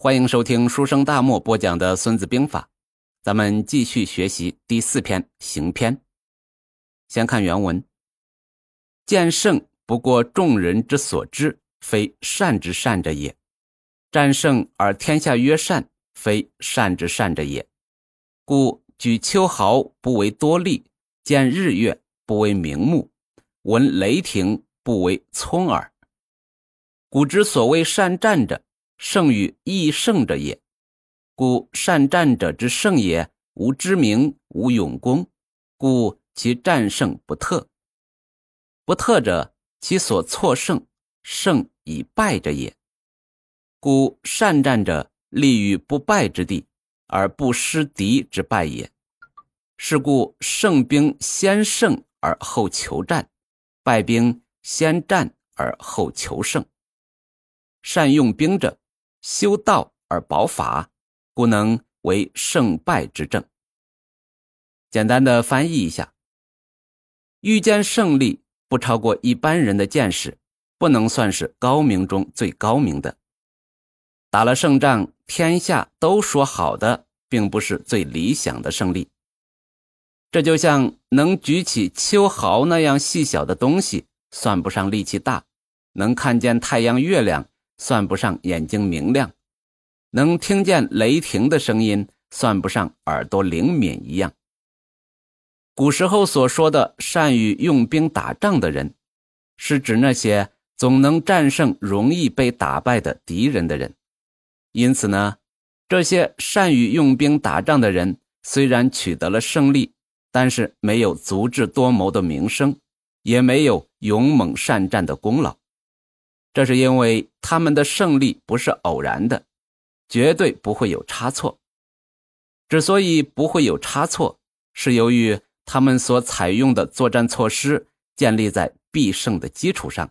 欢迎收听书生大漠播讲的《孙子兵法》，咱们继续学习第四篇《行篇》。先看原文：见胜不过众人之所知，非善之善者也；战胜而天下曰善，非善之善者也。故举秋毫不为多利，见日月不为明目，闻雷霆不为聪耳。古之所谓善战者。胜于易胜者也，故善战者之胜也，无知名，无勇功，故其战胜不特。不特者，其所错胜，胜以败者也。故善战者立于不败之地，而不失敌之败也。是故胜兵先胜而后求战，败兵先战而后求胜。善用兵者。修道而保法，故能为胜败之政。简单的翻译一下：遇见胜利不超过一般人的见识，不能算是高明中最高明的。打了胜仗，天下都说好的，并不是最理想的胜利。这就像能举起秋毫那样细小的东西，算不上力气大；能看见太阳、月亮。算不上眼睛明亮，能听见雷霆的声音，算不上耳朵灵敏一样。古时候所说的善于用兵打仗的人，是指那些总能战胜容易被打败的敌人的人。因此呢，这些善于用兵打仗的人，虽然取得了胜利，但是没有足智多谋的名声，也没有勇猛善战的功劳。这是因为他们的胜利不是偶然的，绝对不会有差错。之所以不会有差错，是由于他们所采用的作战措施建立在必胜的基础上，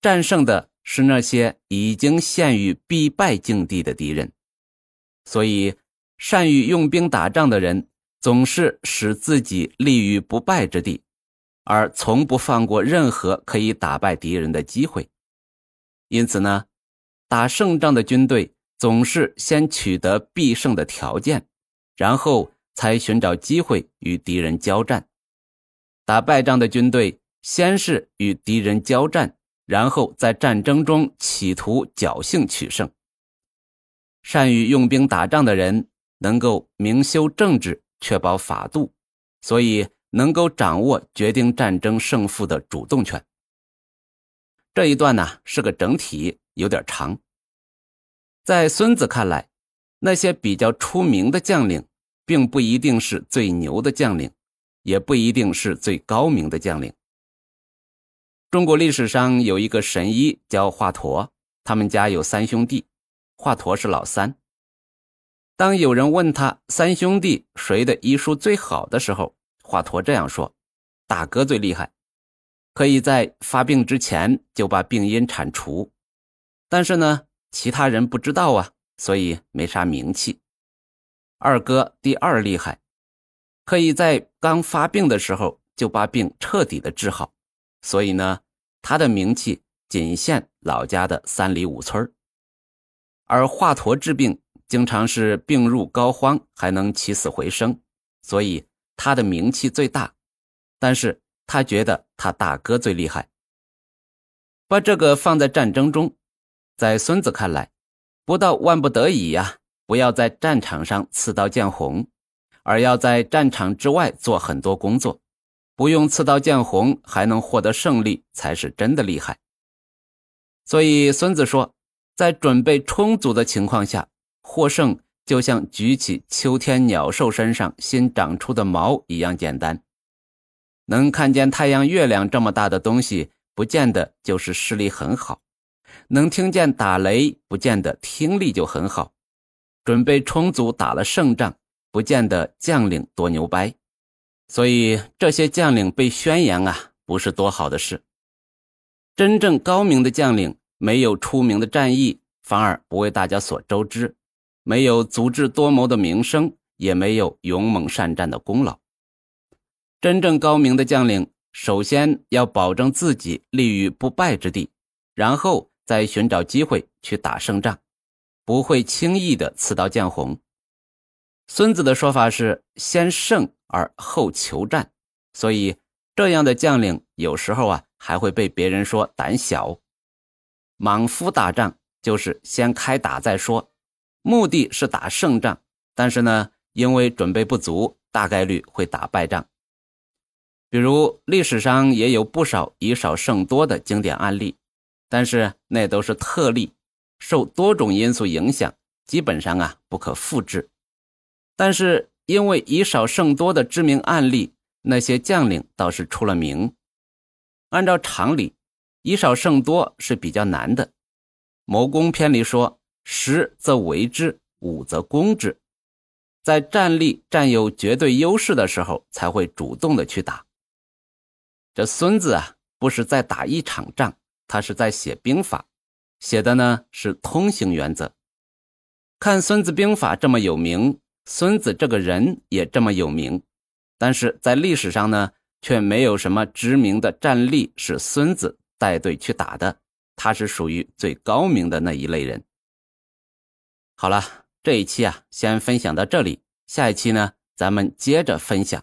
战胜的是那些已经陷于必败境地的敌人。所以，善于用兵打仗的人总是使自己立于不败之地，而从不放过任何可以打败敌人的机会。因此呢，打胜仗的军队总是先取得必胜的条件，然后才寻找机会与敌人交战；打败仗的军队先是与敌人交战，然后在战争中企图侥幸取胜。善于用兵打仗的人能够明修政治，确保法度，所以能够掌握决定战争胜负的主动权。这一段呢是个整体，有点长。在孙子看来，那些比较出名的将领，并不一定是最牛的将领，也不一定是最高明的将领。中国历史上有一个神医叫华佗，他们家有三兄弟，华佗是老三。当有人问他三兄弟谁的医术最好的时候，华佗这样说：“大哥最厉害。”可以在发病之前就把病因铲除，但是呢，其他人不知道啊，所以没啥名气。二哥第二厉害，可以在刚发病的时候就把病彻底的治好，所以呢，他的名气仅限老家的三里五村而华佗治病经常是病入膏肓，还能起死回生，所以他的名气最大，但是。他觉得他大哥最厉害。把这个放在战争中，在孙子看来，不到万不得已呀，不要在战场上刺刀见红，而要在战场之外做很多工作，不用刺刀见红还能获得胜利，才是真的厉害。所以孙子说，在准备充足的情况下，获胜就像举起秋天鸟兽身上新长出的毛一样简单。能看见太阳、月亮这么大的东西，不见得就是视力很好；能听见打雷，不见得听力就很好；准备充足打了胜仗，不见得将领多牛掰。所以这些将领被宣扬啊，不是多好的事。真正高明的将领，没有出名的战役，反而不为大家所周知；没有足智多谋的名声，也没有勇猛善战的功劳。真正高明的将领，首先要保证自己立于不败之地，然后再寻找机会去打胜仗。不会轻易的刺刀见红。孙子的说法是先胜而后求战，所以这样的将领有时候啊还会被别人说胆小。莽夫打仗就是先开打再说，目的是打胜仗，但是呢，因为准备不足，大概率会打败仗。比如历史上也有不少以少胜多的经典案例，但是那都是特例，受多种因素影响，基本上啊不可复制。但是因为以少胜多的知名案例，那些将领倒是出了名。按照常理，以少胜多是比较难的。谋攻篇里说：“十则为之，五则攻之。”在战力占有绝对优势的时候，才会主动的去打。这孙子啊，不是在打一场仗，他是在写兵法，写的呢是通行原则。看《孙子兵法》这么有名，孙子这个人也这么有名，但是在历史上呢，却没有什么知名的战例是孙子带队去打的，他是属于最高明的那一类人。好了，这一期啊，先分享到这里，下一期呢，咱们接着分享。